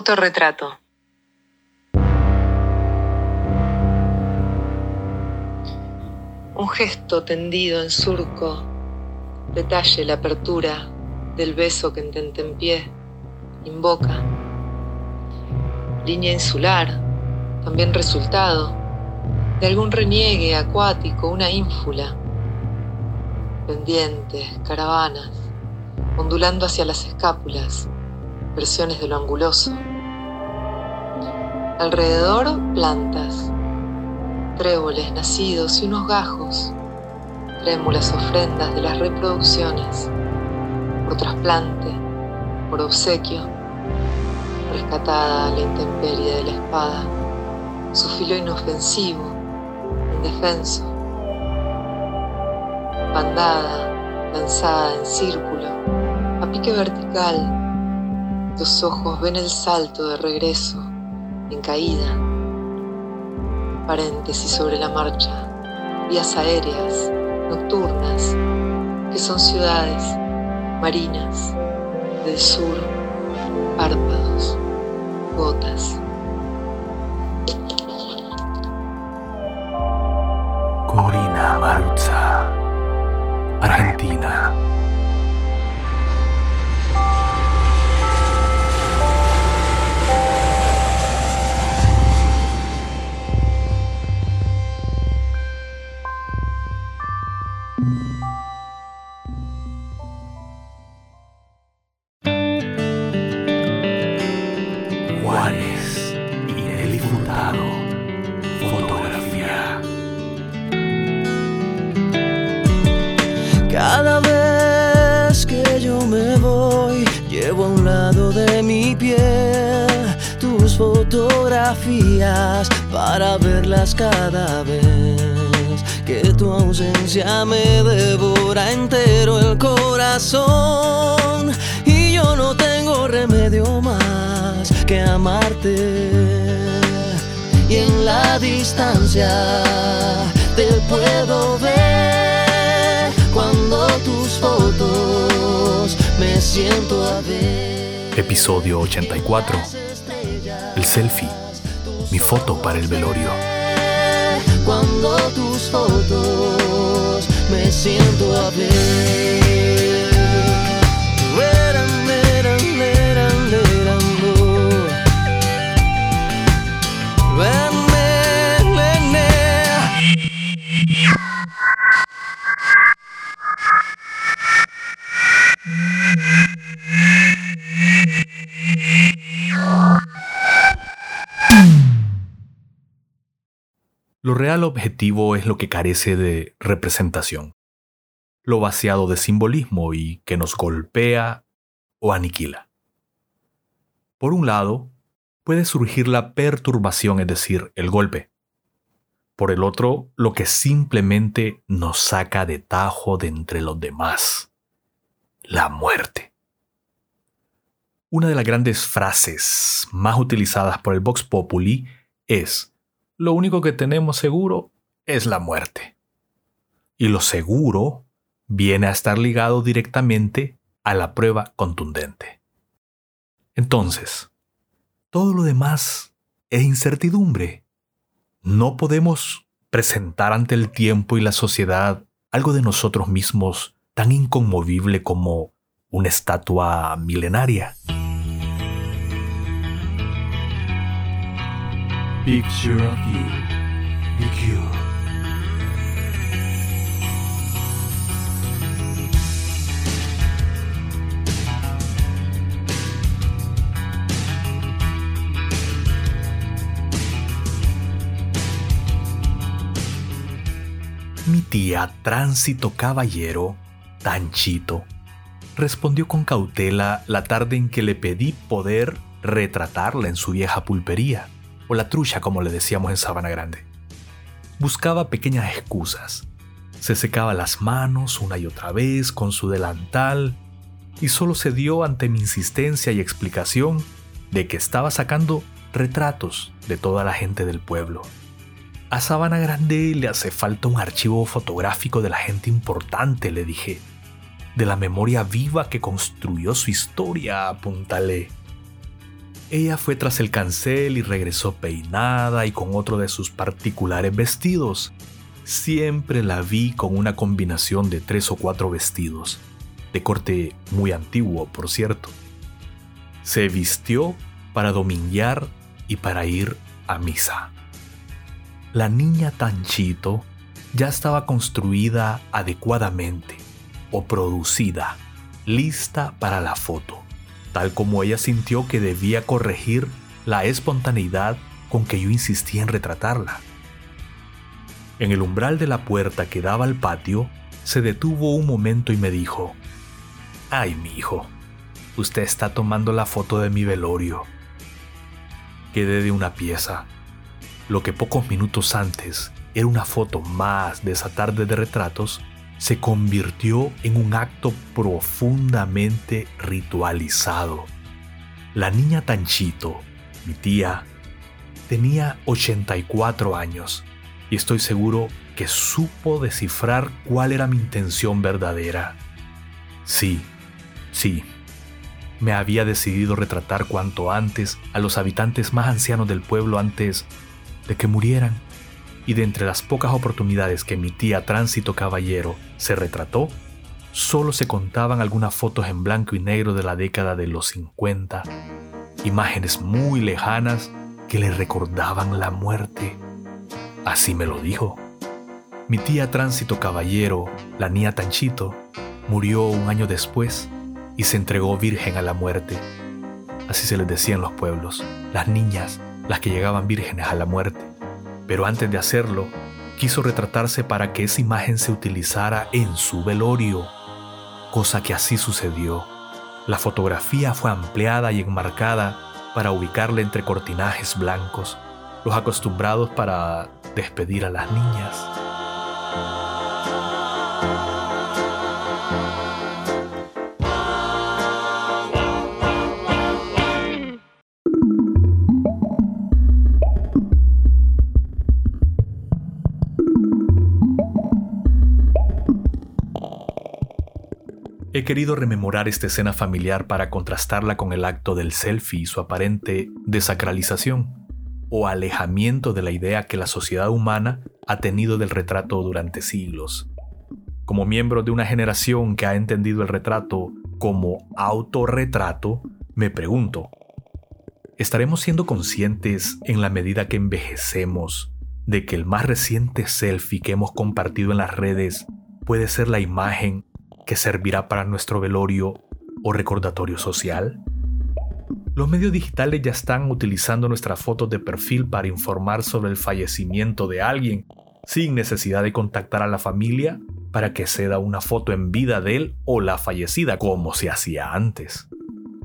Autorretrato. Un gesto tendido en surco, detalle la apertura del beso que en pie invoca. Línea insular, también resultado de algún reniegue acuático, una ínfula. Pendientes, caravanas, ondulando hacia las escápulas, versiones de lo anguloso. Alrededor, plantas, tréboles nacidos y unos gajos, trémulas ofrendas de las reproducciones, por trasplante, por obsequio, rescatada la intemperie de la espada, su filo inofensivo, indefenso, bandada, lanzada en círculo, a pique vertical, tus ojos ven el salto de regreso, en caída. Paréntesis sobre la marcha, vías aéreas, nocturnas, que son ciudades, marinas, del sur, párpados, gotas. Juanes y Nelly Furtado. Fotografía. Cada vez que yo me voy, llevo a un lado de mi piel tus fotografías para verlas cada vez que tu ausencia me devora entero el corazón y yo no tengo remedio más que amarte y en la distancia te puedo ver cuando tus fotos me siento a ver. Episodio 84. El selfie. Mi foto para el velorio. Fotos me siento a ver. Real objetivo es lo que carece de representación, lo vaciado de simbolismo y que nos golpea o aniquila. Por un lado, puede surgir la perturbación, es decir, el golpe. Por el otro, lo que simplemente nos saca de tajo de entre los demás, la muerte. Una de las grandes frases más utilizadas por el Vox Populi es lo único que tenemos seguro es la muerte. Y lo seguro viene a estar ligado directamente a la prueba contundente. Entonces, todo lo demás es incertidumbre. No podemos presentar ante el tiempo y la sociedad algo de nosotros mismos tan inconmovible como una estatua milenaria. Picture of You. Mi tía Tránsito Caballero, Tanchito, respondió con cautela la tarde en que le pedí poder retratarla en su vieja pulpería, o la trucha como le decíamos en Sabana Grande. Buscaba pequeñas excusas. Se secaba las manos una y otra vez con su delantal y solo se dio ante mi insistencia y explicación de que estaba sacando retratos de toda la gente del pueblo. A Sabana Grande le hace falta un archivo fotográfico de la gente importante, le dije, de la memoria viva que construyó su historia, apuntalé. Ella fue tras el cancel y regresó peinada y con otro de sus particulares vestidos. Siempre la vi con una combinación de tres o cuatro vestidos, de corte muy antiguo, por cierto. Se vistió para dominguear y para ir a misa. La niña Tanchito ya estaba construida adecuadamente o producida, lista para la foto tal como ella sintió que debía corregir la espontaneidad con que yo insistía en retratarla. En el umbral de la puerta que daba al patio, se detuvo un momento y me dijo, Ay, mi hijo, usted está tomando la foto de mi velorio. Quedé de una pieza. Lo que pocos minutos antes era una foto más de esa tarde de retratos, se convirtió en un acto profundamente ritualizado. La niña Tanchito, mi tía, tenía 84 años y estoy seguro que supo descifrar cuál era mi intención verdadera. Sí, sí, me había decidido retratar cuanto antes a los habitantes más ancianos del pueblo antes de que murieran y de entre las pocas oportunidades que mi tía Tránsito Caballero se retrató, solo se contaban algunas fotos en blanco y negro de la década de los 50, imágenes muy lejanas que le recordaban la muerte. Así me lo dijo. Mi tía Tránsito Caballero, la niña Tanchito, murió un año después y se entregó virgen a la muerte. Así se les decía en los pueblos, las niñas, las que llegaban vírgenes a la muerte pero antes de hacerlo, quiso retratarse para que esa imagen se utilizara en su velorio, cosa que así sucedió. La fotografía fue ampliada y enmarcada para ubicarla entre cortinajes blancos, los acostumbrados para despedir a las niñas. He querido rememorar esta escena familiar para contrastarla con el acto del selfie y su aparente desacralización o alejamiento de la idea que la sociedad humana ha tenido del retrato durante siglos. Como miembro de una generación que ha entendido el retrato como autorretrato, me pregunto, ¿estaremos siendo conscientes en la medida que envejecemos de que el más reciente selfie que hemos compartido en las redes puede ser la imagen que servirá para nuestro velorio o recordatorio social? Los medios digitales ya están utilizando nuestras fotos de perfil para informar sobre el fallecimiento de alguien, sin necesidad de contactar a la familia para que se da una foto en vida de él o la fallecida, como se hacía antes.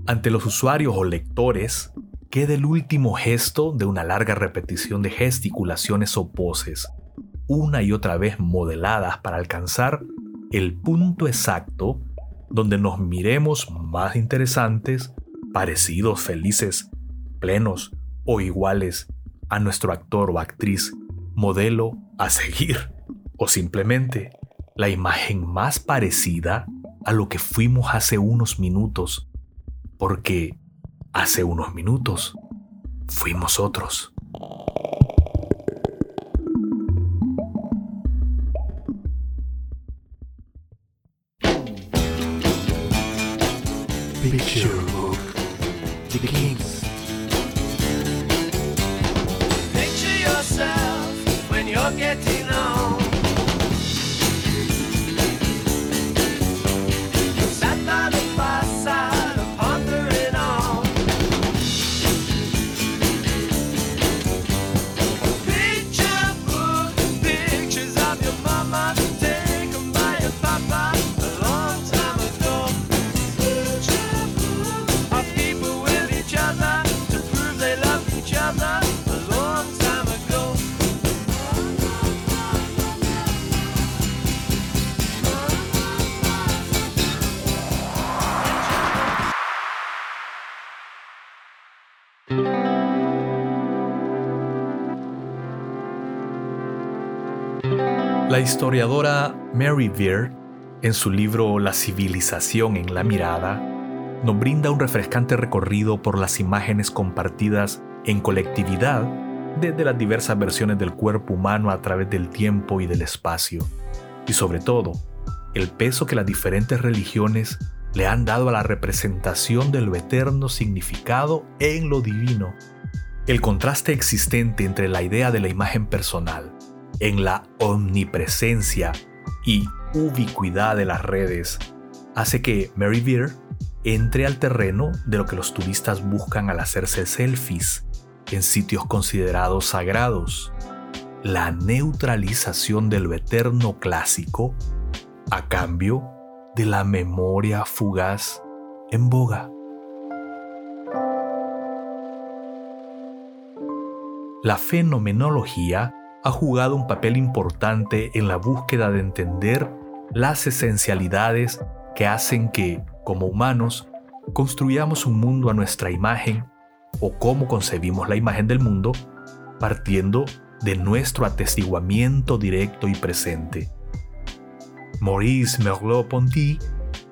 Ante los usuarios o lectores, queda el último gesto de una larga repetición de gesticulaciones o poses, una y otra vez modeladas para alcanzar el punto exacto donde nos miremos más interesantes, parecidos, felices, plenos o iguales a nuestro actor o actriz, modelo a seguir, o simplemente la imagen más parecida a lo que fuimos hace unos minutos, porque hace unos minutos fuimos otros. La historiadora Mary Beard, en su libro La civilización en la mirada, nos brinda un refrescante recorrido por las imágenes compartidas en colectividad desde las diversas versiones del cuerpo humano a través del tiempo y del espacio, y sobre todo, el peso que las diferentes religiones le han dado a la representación de lo eterno significado en lo divino. El contraste existente entre la idea de la imagen personal, en la omnipresencia y ubicuidad de las redes, hace que Mary Beer entre al terreno de lo que los turistas buscan al hacerse selfies en sitios considerados sagrados, la neutralización de lo eterno clásico a cambio de la memoria fugaz en boga. La fenomenología ha jugado un papel importante en la búsqueda de entender las esencialidades que hacen que, como humanos, construyamos un mundo a nuestra imagen o cómo concebimos la imagen del mundo, partiendo de nuestro atestiguamiento directo y presente. Maurice Merleau-Ponty,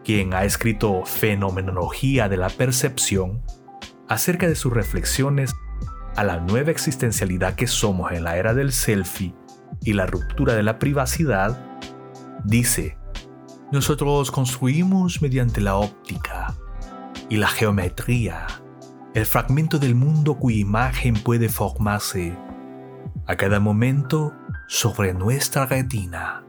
quien ha escrito Fenomenología de la Percepción, acerca de sus reflexiones a la nueva existencialidad que somos en la era del selfie y la ruptura de la privacidad, dice, nosotros construimos mediante la óptica y la geometría el fragmento del mundo cuya imagen puede formarse a cada momento sobre nuestra retina.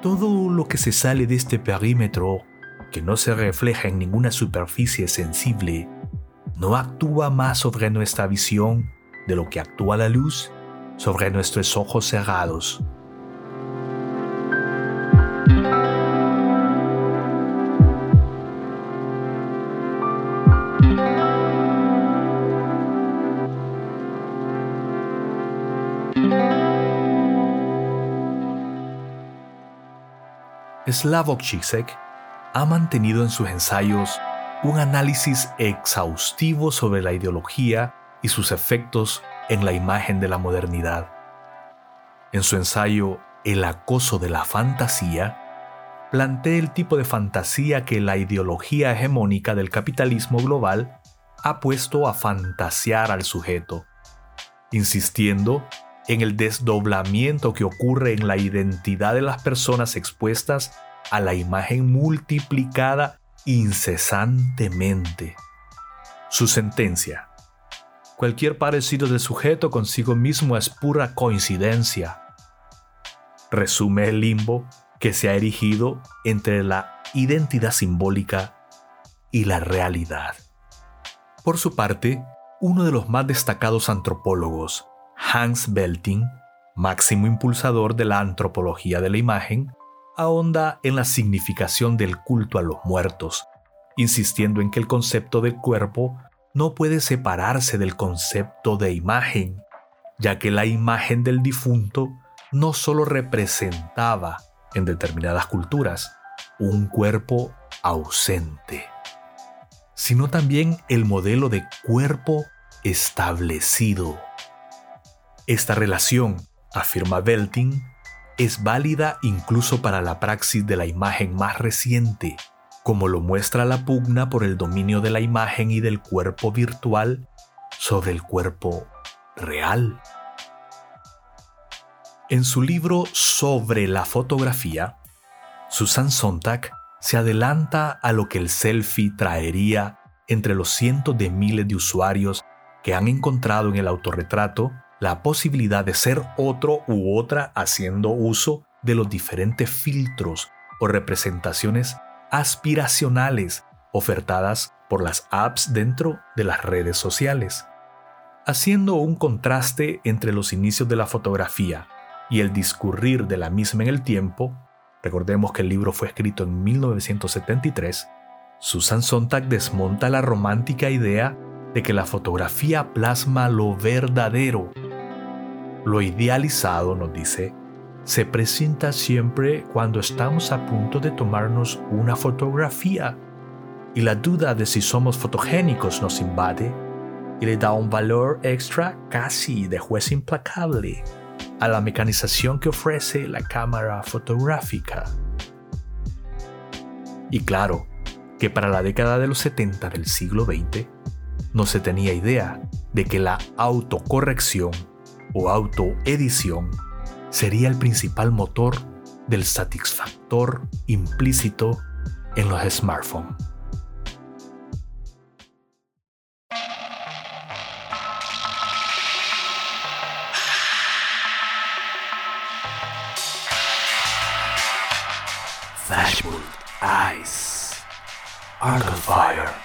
Todo lo que se sale de este perímetro, que no se refleja en ninguna superficie sensible, no actúa más sobre nuestra visión de lo que actúa la luz sobre nuestros ojos cerrados. Slavoj Žižek ha mantenido en sus ensayos un análisis exhaustivo sobre la ideología y sus efectos en la imagen de la modernidad. En su ensayo El acoso de la fantasía, plantea el tipo de fantasía que la ideología hegemónica del capitalismo global ha puesto a fantasear al sujeto, insistiendo en el desdoblamiento que ocurre en la identidad de las personas expuestas a la imagen multiplicada incesantemente. Su sentencia. Cualquier parecido del sujeto consigo mismo es pura coincidencia. Resume el limbo que se ha erigido entre la identidad simbólica y la realidad. Por su parte, uno de los más destacados antropólogos, Hans Belting, máximo impulsador de la antropología de la imagen, ahonda en la significación del culto a los muertos, insistiendo en que el concepto de cuerpo no puede separarse del concepto de imagen, ya que la imagen del difunto no solo representaba, en determinadas culturas, un cuerpo ausente, sino también el modelo de cuerpo establecido. Esta relación, afirma Belting, es válida incluso para la praxis de la imagen más reciente, como lo muestra la pugna por el dominio de la imagen y del cuerpo virtual sobre el cuerpo real. En su libro Sobre la fotografía, Susan Sontag se adelanta a lo que el selfie traería entre los cientos de miles de usuarios que han encontrado en el autorretrato la posibilidad de ser otro u otra haciendo uso de los diferentes filtros o representaciones aspiracionales ofertadas por las apps dentro de las redes sociales, haciendo un contraste entre los inicios de la fotografía y el discurrir de la misma en el tiempo. Recordemos que el libro fue escrito en 1973. Susan Sontag desmonta la romántica idea de que la fotografía plasma lo verdadero lo idealizado, nos dice, se presenta siempre cuando estamos a punto de tomarnos una fotografía y la duda de si somos fotogénicos nos invade y le da un valor extra casi de juez implacable. a la mecanización que ofrece la cámara fotográfica. Y claro, que para la década de los 70 del siglo XX no se tenía idea de que la autocorrección o autoedición sería el principal motor del satisfactor implícito en los smartphones. Eyes. Fire.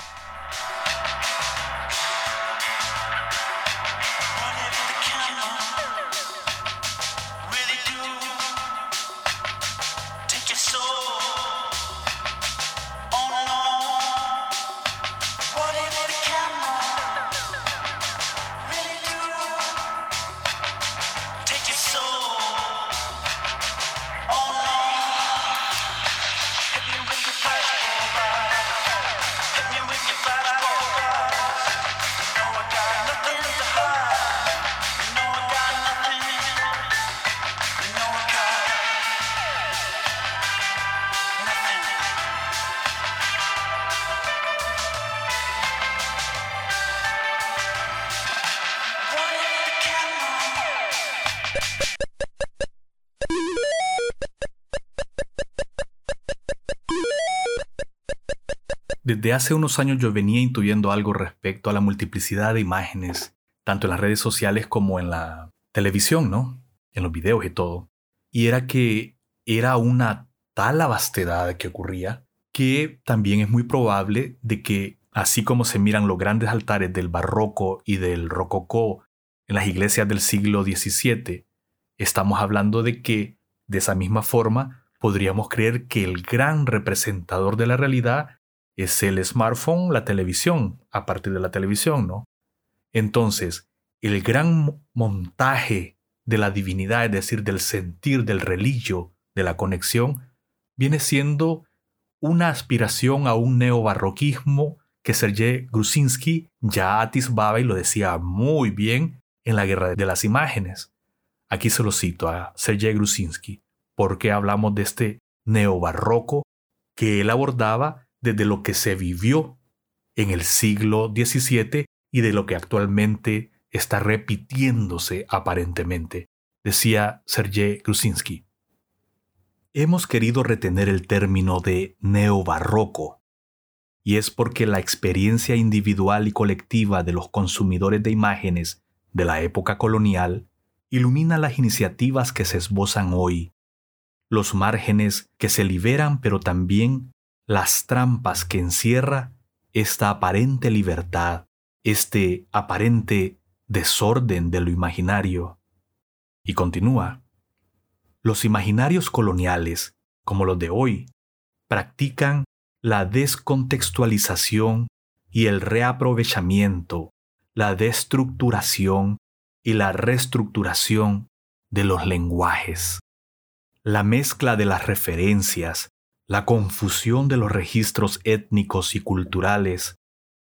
Desde hace unos años yo venía intuyendo algo respecto a la multiplicidad de imágenes, tanto en las redes sociales como en la televisión, ¿no? En los videos y todo. Y era que era una tal vastedad que ocurría que también es muy probable de que, así como se miran los grandes altares del barroco y del rococó en las iglesias del siglo XVII, estamos hablando de que, de esa misma forma, podríamos creer que el gran representador de la realidad es el smartphone, la televisión, a partir de la televisión, ¿no? Entonces, el gran montaje de la divinidad, es decir, del sentir, del religio, de la conexión, viene siendo una aspiración a un neobarroquismo que Sergei Grusinski ya atisbaba y lo decía muy bien en la Guerra de las Imágenes. Aquí se lo cito a Sergei Grusinski, porque hablamos de este neobarroco que él abordaba desde lo que se vivió en el siglo XVII y de lo que actualmente está repitiéndose aparentemente, decía Sergei Grusinski. Hemos querido retener el término de neobarroco, y es porque la experiencia individual y colectiva de los consumidores de imágenes de la época colonial ilumina las iniciativas que se esbozan hoy, los márgenes que se liberan pero también las trampas que encierra esta aparente libertad, este aparente desorden de lo imaginario. Y continúa, los imaginarios coloniales, como los de hoy, practican la descontextualización y el reaprovechamiento, la destructuración y la reestructuración de los lenguajes. La mezcla de las referencias, la confusión de los registros étnicos y culturales,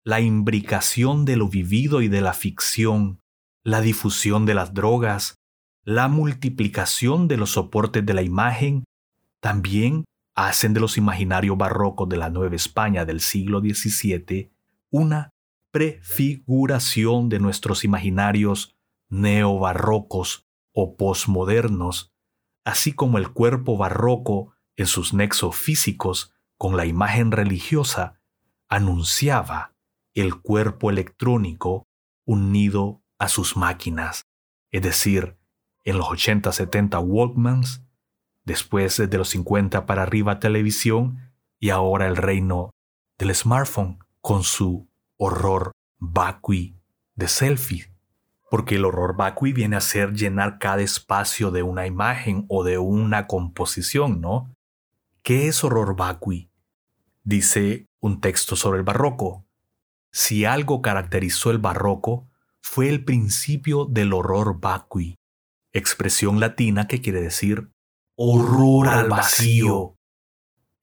la imbricación de lo vivido y de la ficción, la difusión de las drogas, la multiplicación de los soportes de la imagen, también hacen de los imaginarios barrocos de la Nueva España del siglo XVII una prefiguración de nuestros imaginarios neobarrocos o posmodernos, así como el cuerpo barroco en sus nexos físicos con la imagen religiosa, anunciaba el cuerpo electrónico unido a sus máquinas, es decir, en los 80-70 Walkmans, después de los 50 para arriba televisión y ahora el reino del smartphone con su horror vacui de selfie. Porque el horror vacui viene a ser llenar cada espacio de una imagen o de una composición, ¿no? ¿Qué es horror vacui? Dice un texto sobre el barroco. Si algo caracterizó el barroco, fue el principio del horror vacui, expresión latina que quiere decir horror al vacío.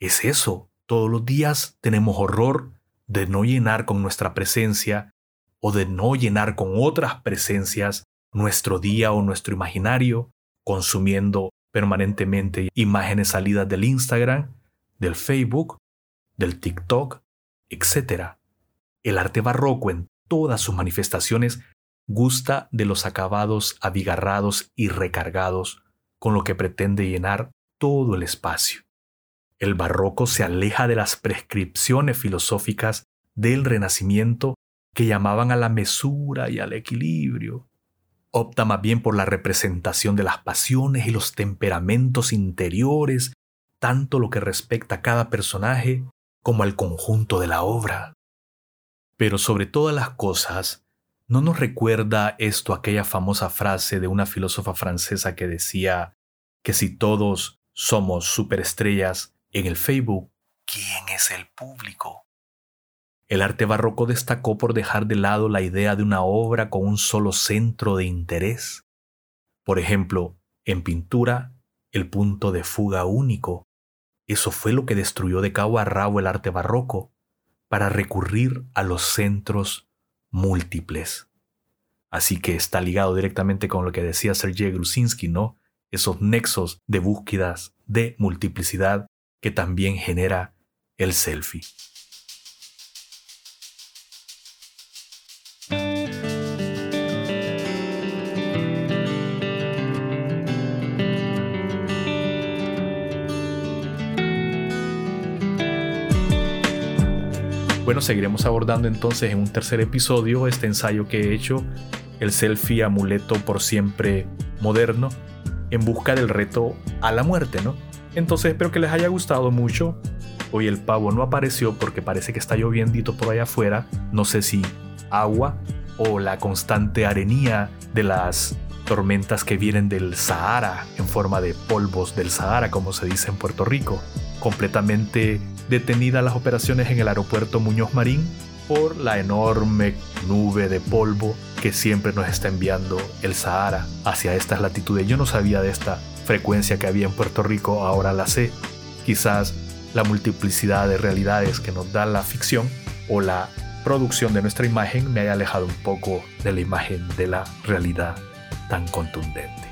Es eso, todos los días tenemos horror de no llenar con nuestra presencia o de no llenar con otras presencias nuestro día o nuestro imaginario, consumiendo permanentemente imágenes salidas del Instagram, del Facebook, del TikTok, etc. El arte barroco en todas sus manifestaciones gusta de los acabados abigarrados y recargados, con lo que pretende llenar todo el espacio. El barroco se aleja de las prescripciones filosóficas del Renacimiento que llamaban a la mesura y al equilibrio. Opta más bien por la representación de las pasiones y los temperamentos interiores, tanto lo que respecta a cada personaje como al conjunto de la obra. Pero sobre todas las cosas, ¿no nos recuerda esto aquella famosa frase de una filósofa francesa que decía que si todos somos superestrellas en el Facebook, ¿quién es el público? El arte barroco destacó por dejar de lado la idea de una obra con un solo centro de interés. Por ejemplo, en pintura, el punto de fuga único. Eso fue lo que destruyó de cabo a rabo el arte barroco, para recurrir a los centros múltiples. Así que está ligado directamente con lo que decía Sergei Grusinski, ¿no? Esos nexos de búsquedas de multiplicidad que también genera el selfie. Bueno, seguiremos abordando entonces en un tercer episodio este ensayo que he hecho, el selfie amuleto por siempre moderno, en busca del reto a la muerte, ¿no? Entonces espero que les haya gustado mucho. Hoy el pavo no apareció porque parece que está lloviendito por allá afuera. No sé si agua o la constante arenía de las tormentas que vienen del Sahara en forma de polvos del Sahara, como se dice en Puerto Rico, completamente detenidas las operaciones en el aeropuerto Muñoz Marín por la enorme nube de polvo que siempre nos está enviando el Sahara hacia estas latitudes. Yo no sabía de esta frecuencia que había en Puerto Rico, ahora la sé. Quizás la multiplicidad de realidades que nos da la ficción o la producción de nuestra imagen me haya alejado un poco de la imagen de la realidad tan contundente.